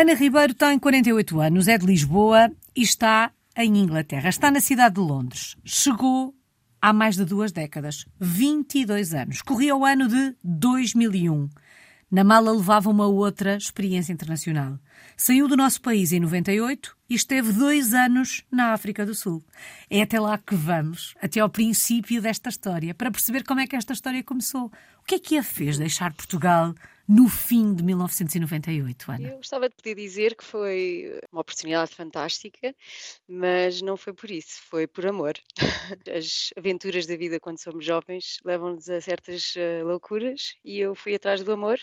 Ana Ribeiro tem 48 anos, é de Lisboa e está em Inglaterra. Está na cidade de Londres. Chegou há mais de duas décadas, 22 anos. Corria o ano de 2001. Na mala levava uma outra experiência internacional. Saiu do nosso país em 98 e esteve dois anos na África do Sul. É até lá que vamos, até ao princípio desta história, para perceber como é que esta história começou. O que é que a fez deixar Portugal no fim de 1998, Ana? Eu gostava de poder dizer que foi uma oportunidade fantástica, mas não foi por isso, foi por amor. As aventuras da vida quando somos jovens levam-nos a certas uh, loucuras e eu fui atrás do amor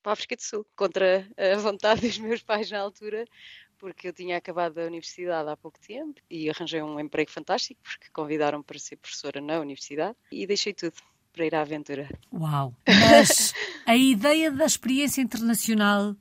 para a África do Sul, contra a vontade dos meus pais na altura, porque eu tinha acabado a universidade há pouco tempo e arranjei um emprego fantástico, porque convidaram para ser professora na universidade e deixei tudo para ir à aventura. Uau! Mas a ideia da experiência internacional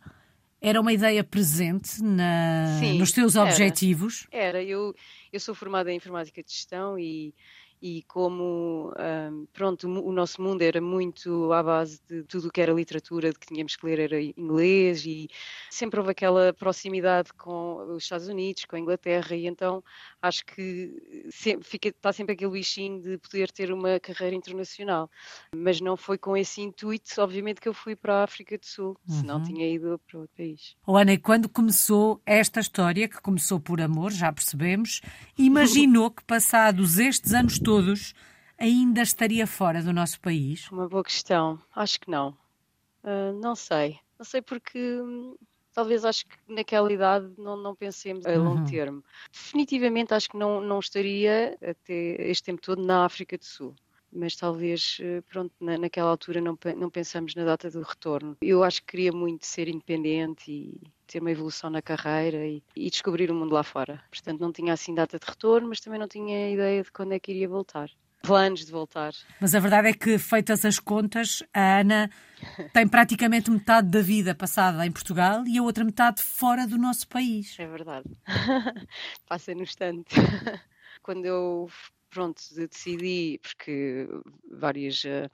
era uma ideia presente na, Sim, nos teus objetivos? Era. era. Eu, eu sou formada em informática de gestão e e como um, pronto o nosso mundo era muito à base de tudo o que era literatura de que tínhamos que ler era inglês e sempre houve aquela proximidade com os Estados Unidos com a Inglaterra e então acho que sempre, fica, está sempre aquele bichinho de poder ter uma carreira internacional mas não foi com esse intuito obviamente que eu fui para a África do Sul uhum. senão tinha ido para outro país oh, Ana, e quando começou esta história que começou por amor já percebemos imaginou que passados estes anos todos, ainda estaria fora do nosso país? Uma boa questão. Acho que não. Uh, não sei. Não sei porque hum, talvez acho que naquela idade não, não pensemos a longo uhum. termo. Definitivamente acho que não, não estaria até este tempo todo na África do Sul. Mas talvez, eh, pronto, na, naquela altura não, não pensamos na data do retorno. Eu acho que queria muito ser independente e ter uma evolução na carreira e, e, descobrir o mundo lá fora. Portanto, não tinha assim data de retorno, mas também não tinha ideia de quando é que iria voltar. Planos de voltar. Mas a verdade é que, feitas as contas, a Ana tem praticamente metade da vida passada em Portugal e a outra metade fora do nosso país. É verdade. Passa no instante. Quando eu, pronto, decidi, porque várias eh,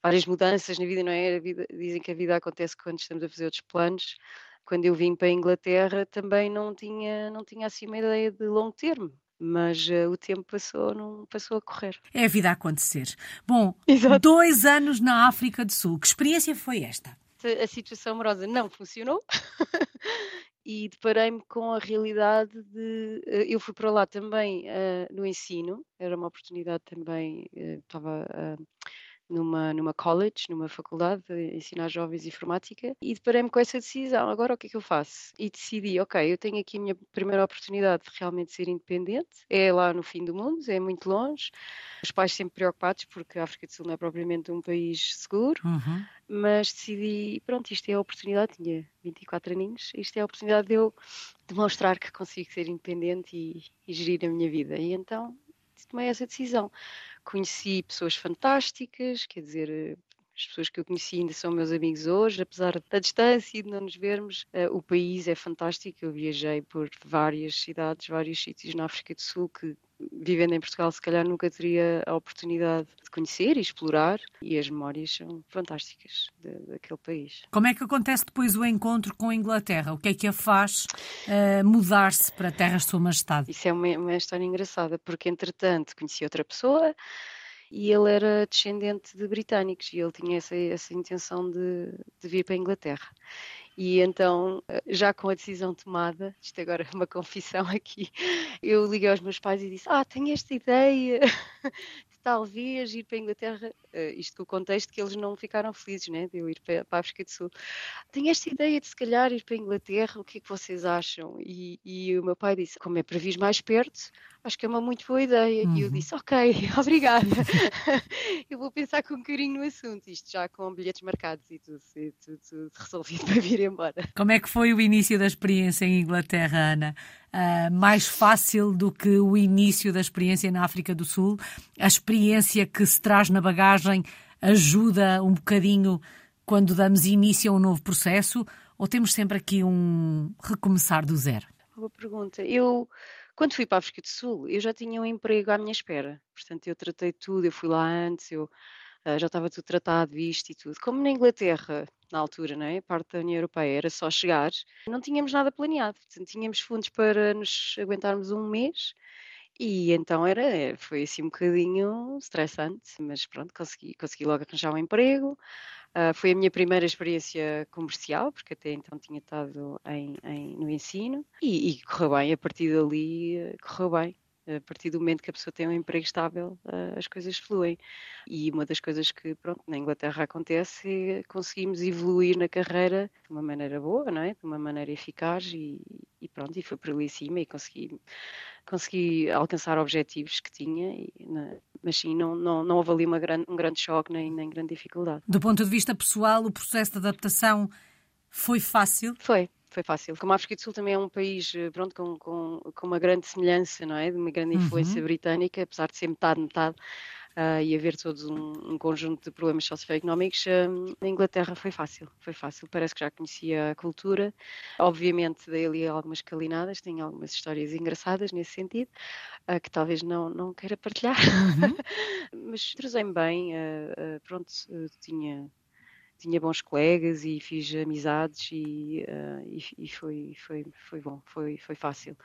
várias mudanças na vida, não é? Vida, dizem que a vida acontece quando estamos a fazer outros planos quando eu vim para a Inglaterra também não tinha, não tinha assim uma ideia de longo termo mas uh, o tempo passou, não passou a correr. É a vida a acontecer. Bom, Exato. dois anos na África do Sul. Que experiência foi esta? A situação amorosa não funcionou e deparei-me com a realidade de. Uh, eu fui para lá também uh, no ensino, era uma oportunidade também, estava numa, numa college, numa faculdade, de ensinar jovens informática, e deparei-me com essa decisão. Agora o que é que eu faço? E decidi, ok, eu tenho aqui a minha primeira oportunidade de realmente ser independente, é lá no fim do mundo, é muito longe. Os pais sempre preocupados, porque a África do Sul não é propriamente um país seguro, uhum. mas decidi, pronto, isto é a oportunidade, tinha 24 aninhos, isto é a oportunidade de eu demonstrar que consigo ser independente e, e gerir a minha vida. E então tomei essa decisão conheci pessoas fantásticas, quer dizer, as pessoas que eu conheci ainda são meus amigos hoje, apesar da distância e de não nos vermos. Uh, o país é fantástico. Eu viajei por várias cidades, vários sítios na África do Sul que, vivendo em Portugal, se calhar nunca teria a oportunidade de conhecer e explorar. E as memórias são fantásticas de, daquele país. Como é que acontece depois o encontro com a Inglaterra? O que é que a faz uh, mudar-se para terras de Sua Majestade? Isso é uma, uma história engraçada, porque entretanto conheci outra pessoa e ele era descendente de britânicos e ele tinha essa, essa intenção de, de vir para a Inglaterra. E então, já com a decisão tomada, isto agora é uma confissão aqui, eu liguei aos meus pais e disse: Ah, tenho esta ideia de talvez ir para a Inglaterra. Uh, isto com o contexto que eles não ficaram felizes, né, de eu ir para a África do Sul. Tenho esta ideia de se calhar ir para a Inglaterra, o que é que vocês acham? E, e o meu pai disse: Como é para vir mais perto, acho que é uma muito boa ideia. Uhum. E eu uhum. disse, ok, obrigada. eu vou pensar com carinho no assunto, isto já com bilhetes marcados e tudo, e tudo, tudo resolvido para vir embora. Como é que foi o início da experiência em Inglaterra, Ana? Uh, mais fácil do que o início da experiência na África do Sul? A experiência que se traz na bagagem ajuda um bocadinho quando damos início a um novo processo? Ou temos sempre aqui um recomeçar do zero? Boa pergunta. Eu quando fui para a África do Sul, eu já tinha um emprego à minha espera. Portanto, eu tratei tudo, eu fui lá antes, eu uh, já estava tudo tratado, visto e tudo. Como na Inglaterra na altura, não é? Parte da União Europeia, era só chegar. Não tínhamos nada planeado, portanto, tínhamos fundos para nos aguentarmos um mês. E então era, foi assim um bocadinho estressante, mas pronto, consegui, consegui logo arranjar um emprego. Uh, foi a minha primeira experiência comercial, porque até então tinha estado em, em, no ensino, e, e, correu bem, a partir dali eh, correu bem a partir do momento que a pessoa tem um emprego estável, uh, as coisas fluem. E uma das coisas que, pronto, na Inglaterra acontece é conseguimos evoluir na carreira de uma maneira boa, não é? De uma maneira eficaz e, e pronto, e foi por ali cima e consegui, consegui alcançar objetivos que tinha, na, mas sim, não, não, não houve ali uma grande, um grande choque nem, nem grande dificuldade. Do ponto de vista pessoal, o processo de adaptação foi fácil? Foi, foi fácil. Como a África do Sul também é um país eh, pronto, com, com, com uma grande semelhança, não é? De uma grande influência uhum. britânica, apesar de ser metade, metade, uh, e haver todos um, um, conjunto de problemas socioeconómicos, uh, na Inglaterra foi fácil, foi fácil. Parece que já conhecia a cultura. Obviamente dei ali algumas calinadas, tenho algumas histórias engraçadas nesse sentido, uh, que talvez não, não queira partilhar, uhum. mas trazei-me bem, pronto, tinha tinha bons colegas e fiz amizades e, uh, e, e, foi, foi, foi bom, foi, foi fácil.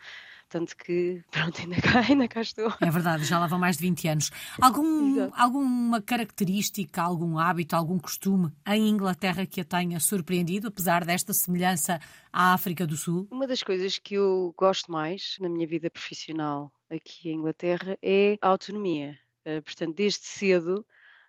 Tanto que, pronto, ainda cá, ainda cá estou. É verdade, já lá vão mais de 20 anos. Algum, alguma característica, algum hábito, algum costume em Inglaterra que a tenha surpreendido, apesar desta semelhança à África do Sul? Uma das coisas que eu gosto mais na minha vida profissional aqui em Inglaterra é a autonomia. Uh, portanto, desde cedo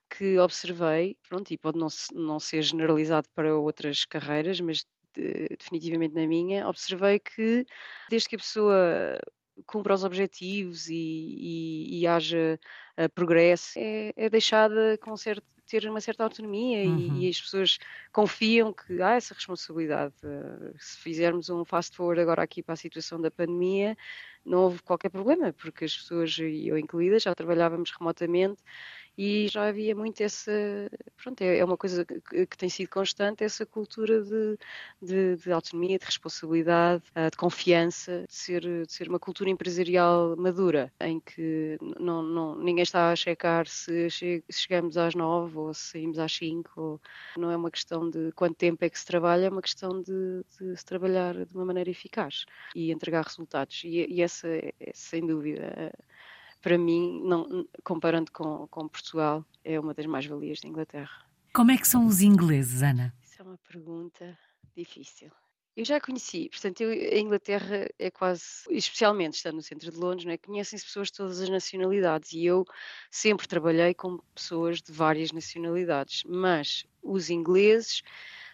que observei, pronto, e pode não, não ser generalizado para outras carreiras, mas de, definitivamente na minha, observei que desde que a pessoa cumpra os objetivos e, e, e haja uh, progresso, é, é deixada com certo, ter uma certa autonomia uhum. e, e, as pessoas confiam que há essa responsabilidade. Se fizermos um fast forward agora aqui para a situação da pandemia, não houve qualquer problema, porque as pessoas, e eu incluída, já trabalhávamos remotamente e já havia muito essa, pronto, é, é uma coisa que, tem sido constante, essa cultura de, de, de autonomia, de responsabilidade, ah, de confiança, de ser, de ser uma cultura empresarial madura, em que não, não, ninguém está a checar se chegamos às nove ou se saímos às cinco, ou, não é uma questão de quanto tempo é que se trabalha, é uma questão de, se trabalhar de uma maneira eficaz e entregar resultados, e, e essa é, sem dúvida para mim, não, comparando com, com Portugal, é uma das mais-valias da Inglaterra. Como é que são os ingleses, Ana? Isso é uma pergunta difícil. Eu já conheci, portanto, eu, a Inglaterra é quase, especialmente estando no centro de Londres, é? conhecem-se pessoas de todas as nacionalidades e eu sempre trabalhei com pessoas de várias nacionalidades, mas os ingleses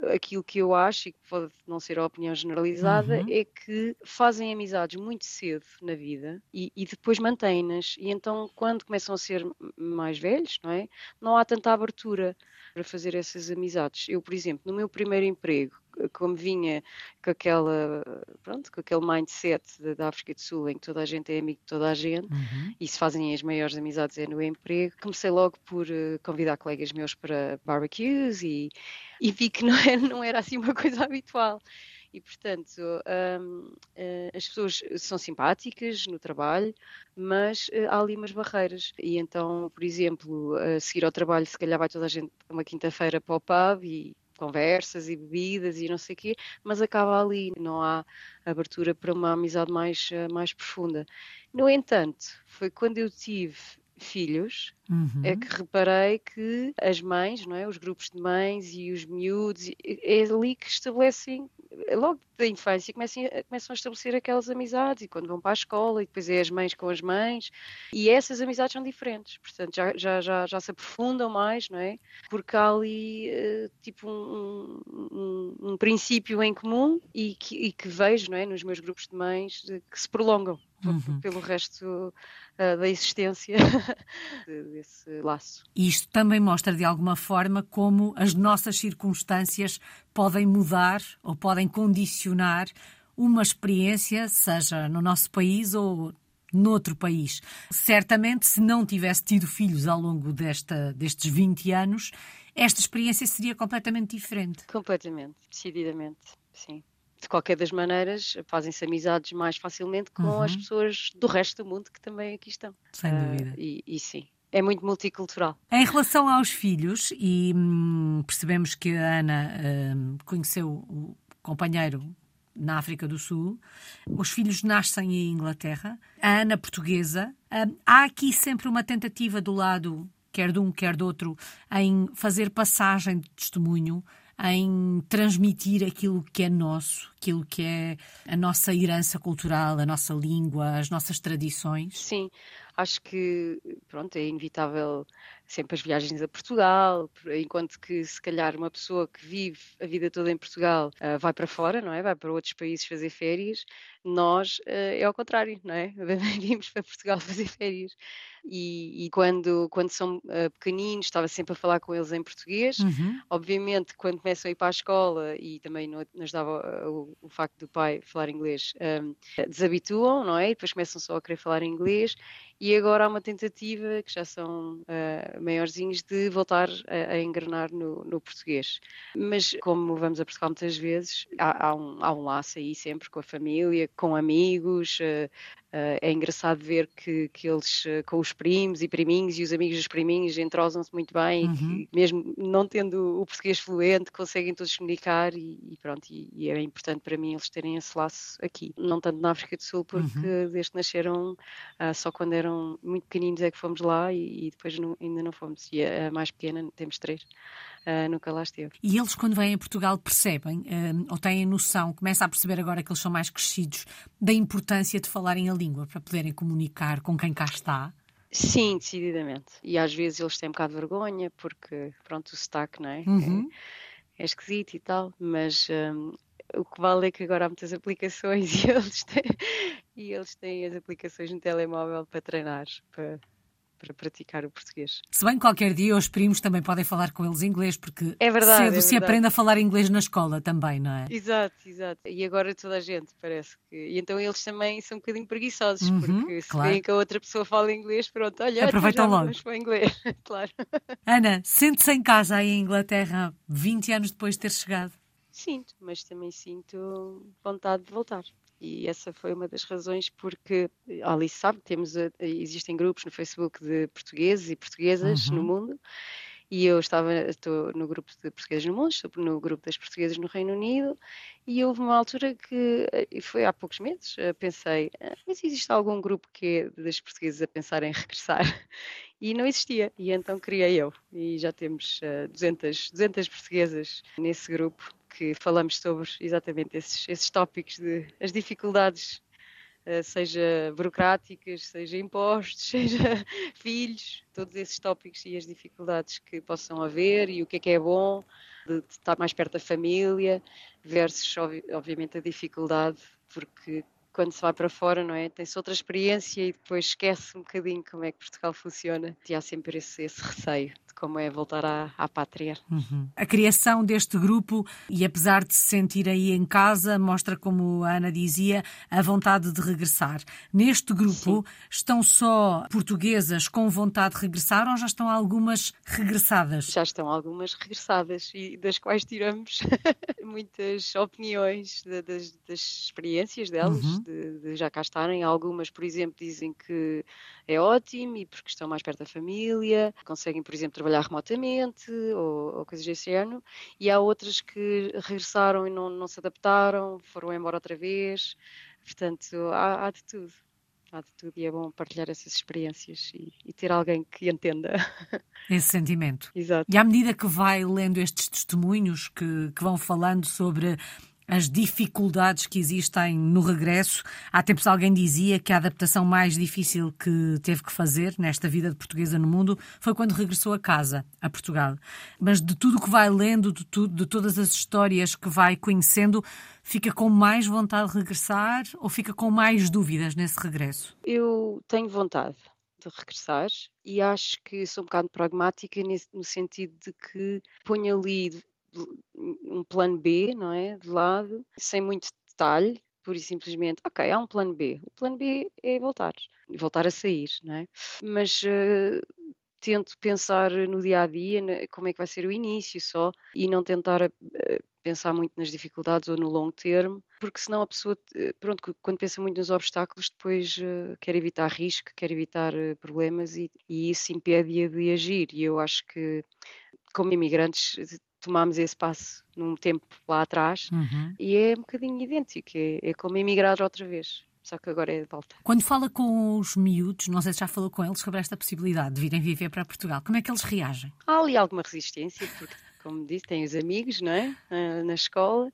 aquilo que eu acho, e que pode não ser a opinião generalizada, uhum. é que fazem amizades muito cedo na vida e, e depois mantêm-nas. E então, quando começam a ser mais velhos, não é? Não há tanta abertura para fazer essas amizades. Eu, por exemplo, no meu primeiro emprego, como vinha com aquela, pronto, com aquele mindset da África do Sul em que toda a gente é amigo de toda a gente uhum. e se fazem as maiores amizades é no emprego, comecei logo por uh, convidar colegas meus para barbecues e, e vi que não não era assim uma coisa habitual. E, portanto, um, eh, as pessoas são simpáticas no trabalho, mas uh, há ali umas barreiras. E então, por exemplo, a seguir ao trabalho, se calhar vai toda a gente uma quinta-feira para o pub e conversas e bebidas e não sei o quê, mas acaba ali, não há abertura para uma amizade mais, eh, mais profunda. No entanto, foi quando eu tive filhos, uhum. é que reparei que as mães, não é? os grupos de mães e os miúdos, é ali que estabelecem, logo da infância, começam, começam a estabelecer aquelas amizades e quando vão para a escola e depois é as mães com as mães e essas amizades são diferentes, portanto já, já, já, já se aprofundam mais, não é? Porque há ali uh, tipo um, um, um, princípio em comum e que, e que vejo não é? nos meus grupos de mães que se prolongam uhum. pelo resto uh, da existência desse laço. E isto também mostra de alguma forma como as nossas circunstâncias podem mudar ou podem condicionar uma experiência, seja no nosso país ou noutro país. Certamente, se não tivesse tido filhos ao longo desta, destes 20 anos, esta experiência seria completamente diferente. Completamente, decididamente, sim de qualquer das maneiras, fazem-se amizades mais facilmente com uhum. as pessoas do resto do mundo que também aqui estão. Sem dúvida. Uh, e, e, sim, é muito multicultural. Em relação aos filhos, e hum, percebemos que a Ana hum, conheceu o companheiro na África do Sul, os filhos nascem em Inglaterra, a Ana portuguesa. Hum, há aqui sempre uma tentativa do lado, quer de um, quer do outro, em fazer passagem de testemunho em transmitir aquilo que é nosso, aquilo que é a nossa herança cultural, a nossa língua, as nossas tradições? Sim, acho que pronto, é inevitável sempre as viagens a Portugal, enquanto que se calhar uma pessoa que vive a vida toda em Portugal uh, vai para fora, não é? Vai para outros países fazer férias. Nós uh, é ao contrário, não é? Vimos para Portugal fazer férias. E, e quando, quando são uh, pequeninos, estava sempre a falar com eles em português. Uhum. Obviamente, quando começam a ir para a escola e também nos dava o, o facto do pai falar inglês, um, desabituam, não é? E depois começam só a querer falar inglês. E agora há uma tentativa, que já são uh, maiorzinhos, de voltar a, a engrenar no, no, português. Mas como vamos a Portugal muitas vezes, há, há, um, há um laço aí sempre com a família, com amigos, uh, Uh, é engraçado ver que, que eles, uh, com os primos e priminhos e os amigos dos priminhos, entrosam-se muito bem uhum. e que, mesmo não tendo o português fluente, conseguem todos comunicar e, e pronto, e, e, é importante para mim eles terem esse laço aqui. Não tanto na África do Sul, porque uhum. desde que nasceram, uh, só quando eram muito pequeninos é que fomos lá e, e depois não, ainda não fomos. E a, a mais pequena, temos três uh, nunca lá esteve. E eles, quando vêm a Portugal, percebem uh, ou têm noção, começam a perceber agora que eles são mais crescidos, da importância de falarem a língua para poderem comunicar com quem cá está? Sim, decididamente. E às vezes eles têm um bocado de vergonha, porque, pronto, o sotaque, não é? Uhum. É, é, esquisito e tal, mas um, o que vale é que agora há muitas aplicações e eles têm, e eles têm as aplicações no telemóvel para treinar, para, para praticar o português. Se bem qualquer dia os primos também podem falar com eles inglês, porque é verdade, cedo é se aprende a falar inglês na escola também, não é? Exato, exato. E agora toda a gente parece que. E então eles também são um bocadinho preguiçosos, uhum, porque se claro. veem que a outra pessoa fala inglês, pronto, olha, aproveitam logo. O inglês, claro. Ana, sente-se em casa aí em Inglaterra 20 anos depois de ter chegado? Sinto, mas também sinto vontade de voltar. E essa foi uma das razões porque a Alice sabe temos, existem grupos no Facebook de portugueses e portuguesas uhum. no mundo e eu estava estou no grupo de portugueses no mundo, estou no grupo das portuguesas no Reino Unido e houve uma altura que, e foi há poucos meses, eh, pensei, ah, mas existe algum grupo que é das portuguesas a pensar em regressar? E não existia, e então criei eu, e já temos 200, 200 portuguesas nesse grupo que falamos sobre exatamente esses, esses tópicos de as dificuldades, uh, seja burocráticas, seja impostos, seja filhos, todos esses tópicos e as dificuldades que possam haver e o que é que é bom de, de estar mais perto da família versus obviamente a dificuldade porque quando se vai para fora, não é? Tem-se outra experiência e depois esquece um bocadinho como é que Portugal funciona. E há sempre esse, esse receio como é voltar à, à pátria. Uhum. A criação deste grupo, e apesar de se sentir aí em casa, mostra, como a Ana dizia, a vontade de regressar. Neste grupo Sim. estão só portuguesas com vontade de regressar ou já estão algumas regressadas? Já estão algumas regressadas e das quais tiramos muitas opiniões de, das, das, experiências delas, uhum. de, de já cá estarem. Algumas, por exemplo, dizem que é ótimo e porque estão mais perto da família, conseguem, por exemplo, trabalhar remotamente ou, ou coisas desse género, e há outras que regressaram e não, não se adaptaram, foram embora outra vez, portanto, há, há de tudo há de tudo e é bom partilhar essas experiências e, e, ter alguém que entenda. Esse sentimento. Exato. E à medida que vai lendo estes testemunhos que, que vão falando sobre as dificuldades que existem no regresso. Há tempos alguém dizia que a adaptação mais difícil que teve que fazer nesta vida de portuguesa no mundo foi quando regressou a casa, a Portugal. Mas de tudo que vai lendo, de, tudo, de todas as histórias que vai conhecendo, fica com mais vontade de regressar ou fica com mais dúvidas nesse regresso? Eu tenho vontade de regressar e acho que sou um bocado pragmática no sentido de que ponho ali um plano B, não é? De lado, sem muito detalhe, pura e simplesmente, ok, há um plano B. O plano B é voltar, voltar a sair, não é? Mas uh, tento pensar no dia a dia, como é que vai ser o início só, e não tentar uh, pensar muito nas dificuldades ou no longo termo, porque senão a pessoa, eh, pronto, quando pensa muito nos obstáculos, depois quer evitar risco, quer evitar problemas e, e isso impede-a de agir. E eu acho que, como imigrantes, tomámos esse passo num tempo lá atrás uhum. e é um bocadinho idêntico, é, é como emigrar outra vez só que agora é de volta. Quando fala com os miúdos, não sei se já falou com eles sobre esta possibilidade de virem viver para Portugal, como é que eles reagem? Há ali alguma resistência, porque, como disse, têm os amigos, não é? Na escola,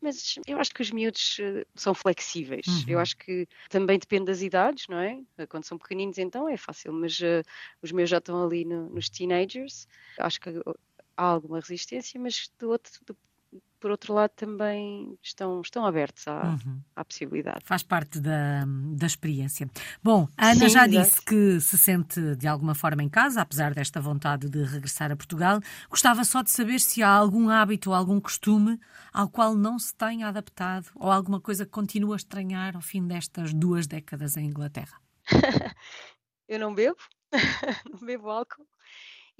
mas eu acho que os miúdos ah, são flexíveis. Uhum. Eu acho que também depende das idades, não é? Quando são pequeninos, então é fácil, mas uh, os meus já estão ali no, nos teenagers. Acho que há alguma resistência, mas do outro, do por outro lado, também estão, estão abertos à, uhum. à possibilidade. Faz parte da, da experiência. Bom, a Ana Sim, já exatamente. disse que se sente de alguma forma em casa, apesar desta vontade de regressar a Portugal. Gostava só de saber se há algum hábito ou algum costume ao qual não se tenha adaptado ou alguma coisa que continua a estranhar ao fim destas duas décadas em Inglaterra. Eu não bebo, não bebo álcool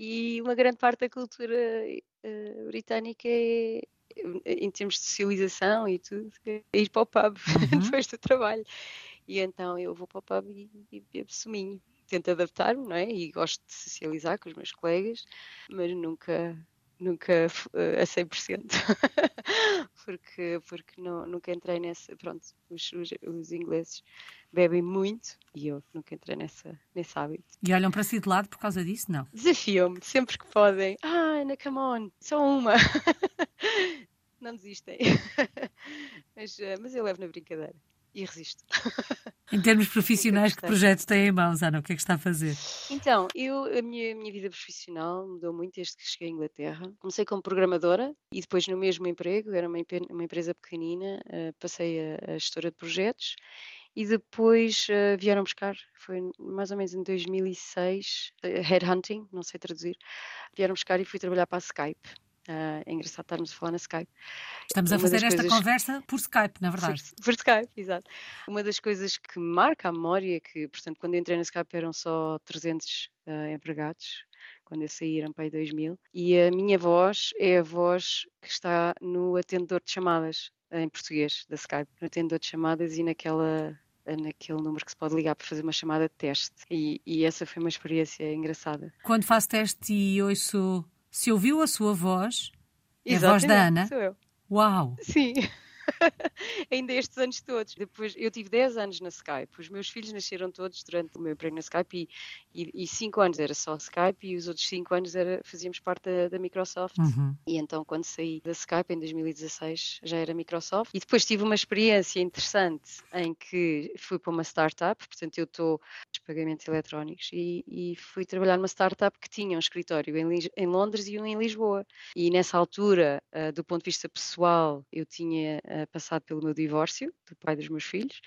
e uma grande parte da cultura uh, britânica é, em termos de socialização e tudo, é ir para o pub uhum. depois do trabalho. E então eu vou para o pub e, e bebo suminho. Tento adaptar-me, não é? E gosto de socializar com os meus colegas, mas nunca, nunca uh, a 100%. porque porque não, nunca entrei nessa. Pronto, os, os, os, ingleses bebem muito e eu nunca entrei nessa, nesse hábito. E olham para si de lado por causa disso? Não. Desafiam-me sempre que podem. Ah, Ana, come on, só uma. não desistem. mas, eh, mas eu levo na brincadeira e resisto. Em termos profissionais, que projetos tem em mãos, Ana? O que é que está a fazer? Então, eu, a minha, minha vida profissional mudou muito desde que cheguei à Inglaterra. Comecei como programadora e depois no mesmo emprego, era uma, uma empresa pequenina, uh, passei a, a, gestora de projetos e depois uh, vieram buscar, foi mais ou menos em 2006, uh, headhunting, não sei traduzir, vieram buscar e fui trabalhar para a Skype. Uh, é engraçado estarmos a falar na Skype. Estamos a fazer esta coisas... conversa por Skype, na verdade. Por, por, Skype, exato. Uma das coisas que marca a memória é que, portanto, quando entrei na Skype eram só 300 uh, ah, empregados, quando eu saí eram para aí 2000, e a minha voz é a voz que está no atendedor de chamadas, em português, da Skype, no atendedor de chamadas e naquela naquele número que se pode ligar para fazer uma chamada de teste. E, e essa foi uma experiência engraçada. Quando faço teste e ouço se ouviu a sua voz, é a voz da Ana. Sou eu. Uau! Sim. ainda estes anos todos. Depois, eu tive 10 anos na Skype. Os meus filhos nasceram todos durante o meu emprego na Skype e, 5 anos era só Skype e os outros 5 anos era, fazíamos parte da, da Microsoft. Uhum. E então, quando saí da Skype em 2016, já era Microsoft. E depois tive uma experiência interessante em que fui para uma startup, portanto, eu estou pagamentos eletrónicos e, e, fui trabalhar numa startup que tinha um escritório em, em Londres e um em Lisboa. E nessa altura, uh, do ponto de vista pessoal, eu tinha uh, passado pelo meu divórcio, do pai dos meus filhos,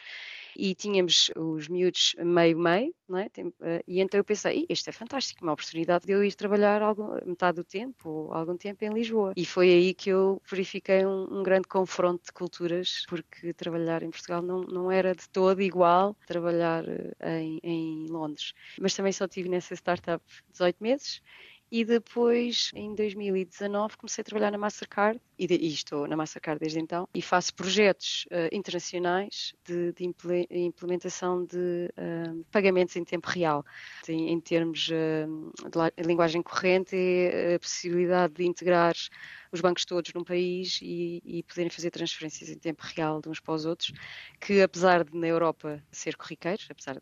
e tínhamos os miúdos meio-meio, é? Eh, e então eu pensei, isto é fantástico, uma oportunidade de eu ir trabalhar algum, metade do tempo, ou algum tempo em Lisboa. E foi aí que eu verifiquei um, um grande confronto de culturas, porque trabalhar em Portugal não, não era de todo igual trabalhar eh, em, em Londres. Mas também só tive nessa startup 18 meses e depois, em 2019, comecei a trabalhar na Mastercard e, de, e estou na Mastercard desde então e faço projetos uh, internacionais de, de, implementação de uh, pagamentos em tempo real. Em, em termos uh, de linguagem corrente, é a possibilidade de integrar os bancos todos num país e, e, poderem fazer transferências em tempo real de uns para os outros, que apesar de na Europa ser corriqueiro, apesar de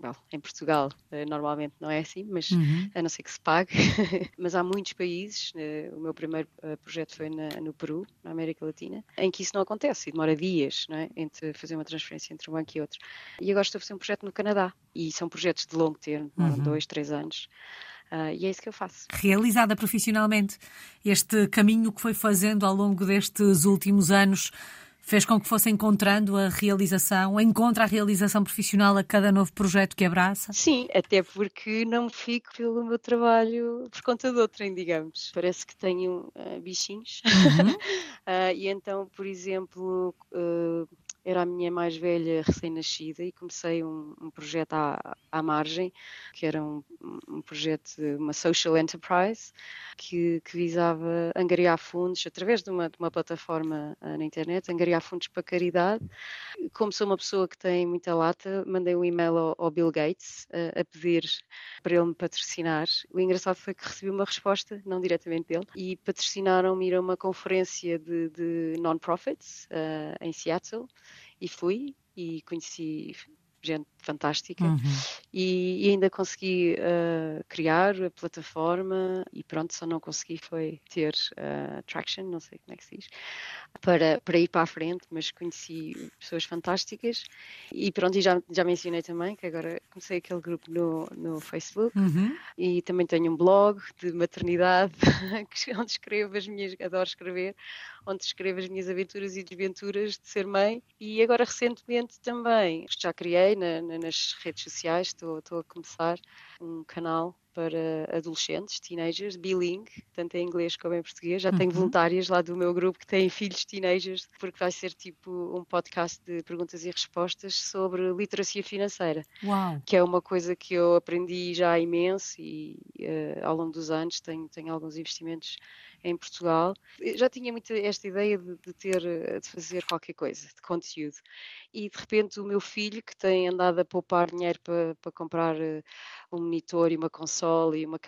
Bom, em Portugal eh, normalmente não é assim, mas uhum. a não ser que se pague. mas há muitos países, eh, o meu primeiro eh, projeto foi na, no Peru, na América Latina, em que isso não acontece e demora dias é? entre fazer uma transferência entre um banco e outro. E agora estou a fazer um projeto no Canadá e são projetos de longo termo, uhum. dois, três anos. Uh, e é isso que eu faço. Realizada profissionalmente, este caminho que foi fazendo ao longo destes últimos anos fez com que fosse encontrando a realização, encontra a realização profissional a cada novo projeto que abraça? Sim, até porque não fico pelo meu trabalho por conta de outrem, digamos. Parece que tenho uh, bichinhos. Uhum. uh, e então, por exemplo, uh, era a minha mais velha recém-nascida e comecei um, um projeto à, à, margem, que era um, um projeto, uma social enterprise, que, que, visava angariar fundos através de uma, de uma plataforma uh, na internet, angariar fundos para caridade. Como sou uma pessoa que tem muita lata, mandei um e-mail ao, ao Bill Gates uh, a pedir para ele me patrocinar. O engraçado foi que recebi uma resposta, não diretamente dele, e patrocinaram-me ir a uma conferência de, de non-profits uh, em Seattle e fui e conheci gente fantástica uhum. e, e, ainda consegui uh, criar a plataforma e pronto, só não consegui foi ter uh, traction, não sei como é que se diz, para, para ir para a frente, mas conheci pessoas fantásticas e pronto, e já, já mencionei também que agora comecei aquele grupo no, no Facebook uhum. e também tenho um blog de maternidade onde escrevo as minhas, adoro escrever, onde escrevo as minhas aventuras e desventuras de ser mãe e agora recentemente também já criei na, na, nas redes sociais, estou, estou a começar um canal para adolescentes, teenagers, bilingue, tanto em inglês como em português. Já uhum. tenho voluntárias lá do meu grupo que têm filhos teenagers, porque vai ser tipo um podcast de perguntas e respostas sobre literacia financeira, Uau. que é uma coisa que eu aprendi já imenso e uh, ao longo dos anos tenho, tenho alguns investimentos em Portugal. Eu já tinha muito esta ideia de, de, ter, eh, de fazer qualquer coisa, de conteúdo. E de repente o meu filho, que tem andado a poupar dinheiro para, para comprar uh, um monitor e uma console e uma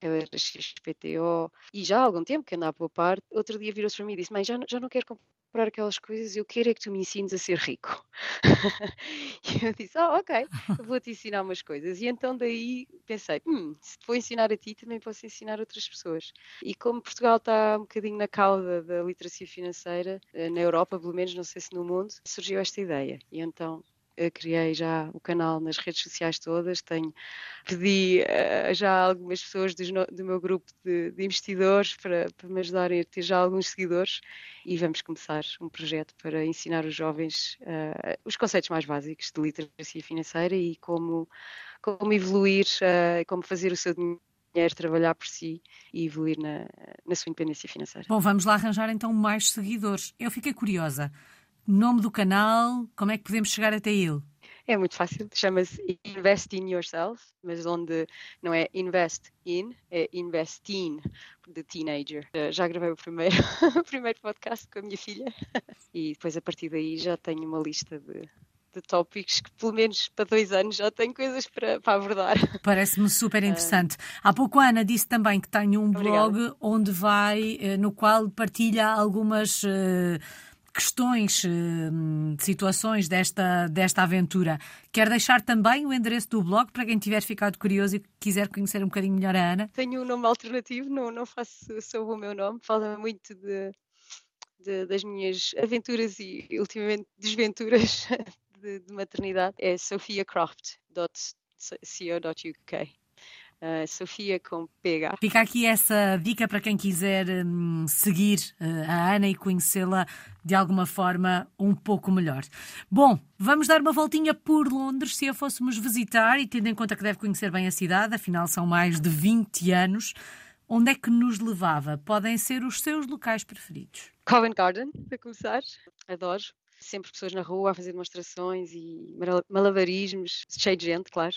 cadeira XPTO, e já há algum tempo que anda a poupar, outro dia virou-se para mim e disse: Mãe, já, já não quero comprar comprar aquelas coisas, eu quero é que tu me ensines a ser rico. e eu disse, ah, oh, ok, vou-te ensinar umas coisas. E então daí pensei, hum, se te vou ensinar a ti, também posso ensinar outras pessoas. E como Portugal está um bocadinho na cauda da literacia financeira, eh, na Europa, pelo menos, não sei se no mundo, surgiu esta ideia. E então criei já o canal nas redes sociais todas, tenho, pedi uh, já algumas pessoas do, do meu grupo de, de investidores para, para, me ajudarem a ter já alguns seguidores e vamos começar um projeto para ensinar os jovens uh, os conceitos mais básicos de literacia financeira e como, como evoluir, uh, como fazer o seu dinheiro trabalhar por si e evoluir na, na sua independência financeira. Bom, vamos lá arranjar então mais seguidores. Eu fiquei curiosa nome do canal, como é que podemos chegar até ele? É muito fácil, chama-se Invest in Yourself, mas onde não é invest in, é invest in, de teenager. Já gravei o primeiro, o primeiro podcast com a minha filha e depois a partir daí já tenho uma lista de, de tópicos que pelo menos para dois anos já tenho coisas para, para abordar. Parece-me super interessante. Há pouco a Ana disse também que tem um Obrigada. blog onde vai, eh, no qual partilha algumas uh, questões, hum, situações desta, desta aventura. Quer deixar também o endereço do blog para quem tiver ficado curioso e quiser conhecer um bocadinho melhor a Ana? Tenho um nome alternativo, não, não faço sob o meu nome, fala muito de, de, das minhas aventuras e ultimamente desventuras de, de maternidade. É sophiacroft.co.uk uh, Sofia com PH. Fica aqui essa dica para quem quiser um, seguir uh, a Ana e conhecê-la de alguma forma um pouco melhor. Bom, vamos dar uma voltinha por Londres se a fôssemos visitar e tendo em conta que deve conhecer bem a cidade, afinal são mais de 20 anos. Onde é que nos levava? Podem ser os seus locais preferidos. Covent Garden, para começar. Adoro sempre pessoas na rua a fazer demonstrações e malabarismos, cheio de gente, claro.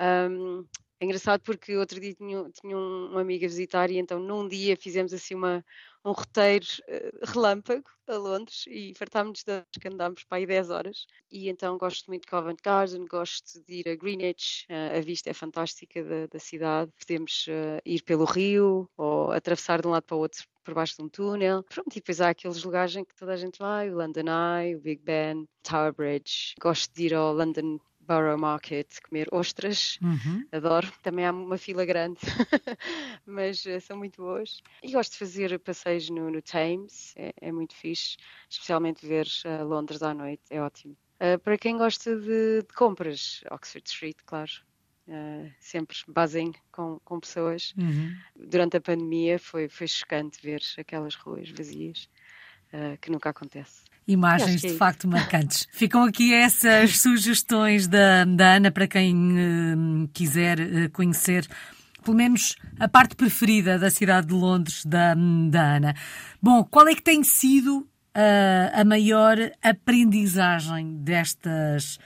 Um, é engraçado porque outro dia tinha, tinha uma amiga a visitar e então num dia fizemos assim uma, um roteiro uh, relâmpago a Londres e fartámos-nos de que andámos para aí 10 horas. E então gosto muito de Covent Garden, gosto de ir a Greenwich, uh, a vista é fantástica da, da cidade. Podemos uh, ir pelo rio ou atravessar de um lado para o outro por baixo de um túnel. Pronto, e depois há aqueles lugares em que toda a gente vai, o London Eye, o Big Ben, Tower Bridge. Gosto de ir ao London Borough Market comer ostras, uhum. adoro. Também há uma fila grande, mas uh, são muito boas. E gosto de fazer passeios no, no Thames, é, é, muito fixe, especialmente ver uh, Londres à noite, é ótimo. Uh, para quem gosta de, de, compras, Oxford Street, claro. sempre basem com, com pessoas. Uhum. Durante a pandemia foi, foi chocante ver aquelas ruas vazias, que nunca acontece. Imagens de é facto marcantes. Ficam aqui essas sugestões da, da Ana para quem uh, quiser uh, conhecer pelo menos a parte preferida da cidade de Londres da, da Ana. Bom, qual é que tem sido a, a maior aprendizagem destas,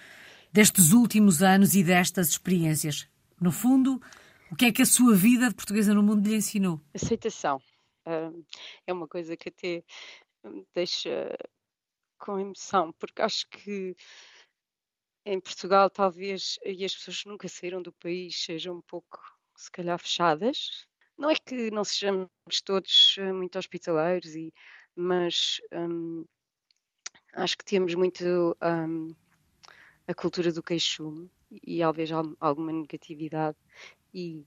destes últimos anos e destas experiências? No fundo, o que é que a sua vida de portuguesa no mundo lhe ensinou? Aceitação. Uh, é uma coisa que até deixa com emoção, porque acho que em Portugal talvez, e as pessoas nunca saíram do país, sejam um pouco, se calhar, fechadas. Não é que não sejamos todos eh, muito hospitaleiros, e, mas um, acho que temos muito um, a cultura do queixume e talvez alguma negatividade e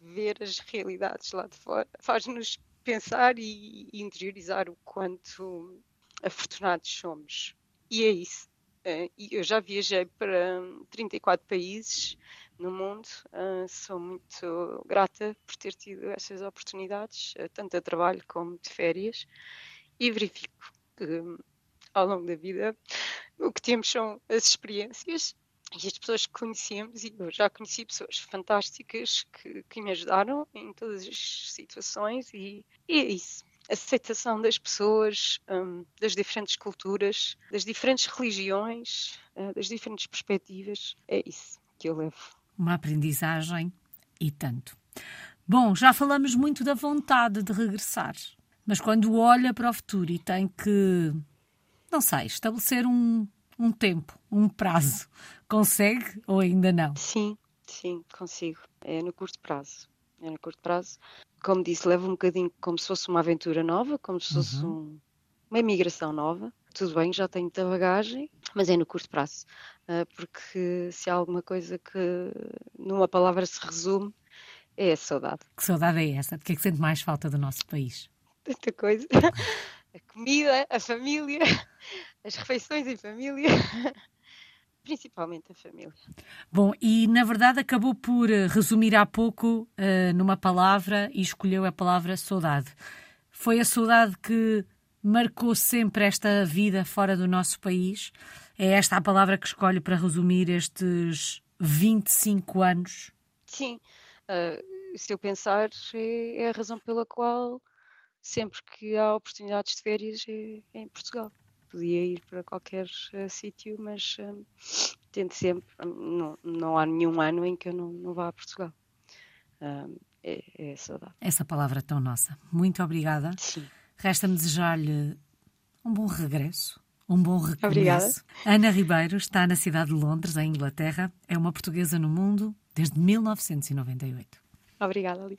ver as realidades lá de fora faz-nos pensar e, interiorizar o quanto afortunados somos. E é isso. Uh, eu já viajei para 34 países no mundo, uh, sou muito grata por ter tido essas oportunidades, uh, tanto de trabalho como de férias, e verifico que ao longo da vida o que temos são as experiências e as pessoas que conhecemos, e eu já conheci pessoas fantásticas que, que me ajudaram em todas as situações, e, e é isso. Aceitação das pessoas, um, das diferentes culturas, das diferentes religiões, uh, das diferentes perspectivas, é isso que eu levo. Uma aprendizagem e tanto. Bom, já falamos muito da vontade de regressar, mas quando olha para o futuro e tem que, não sei, estabelecer um, um tempo, um prazo. Consegue ou ainda não? Sim, sim, consigo. É no curto prazo. É no curto prazo. Como disse, leva um bocadinho como se fosse uma aventura nova, como se fosse uhum. um, uma imigração nova. Tudo bem, já tenho muita bagagem, mas é no curto prazo. Uh, porque se há alguma coisa que numa palavra se resume, é a saudade. Que saudade é essa? De que é que sente mais falta do nosso país? Tanta coisa. a comida, a família, as refeições em família. Principalmente a família. Bom, e na verdade acabou por eh, resumir há pouco uh, numa palavra e escolheu a palavra saudade. Foi a saudade que marcou sempre esta vida fora do nosso país? É esta a palavra que escolhe para resumir estes 25 anos? Sim. Uh, se eu pensar, é, é a razão pela qual sempre que há oportunidades de férias é, é em Portugal. Podia ir para qualquer uh, sítio, mas uh, tento sempre. Não, não há nenhum ano em que eu não, não vá a Portugal. Uh, é, é saudade. Essa palavra tão nossa. Muito obrigada. Resta-me desejar-lhe um bom regresso. Um bom recomeço. Obrigada. Ana Ribeiro está na cidade de Londres, em Inglaterra. É uma portuguesa no mundo desde 1998. Obrigada, Alice.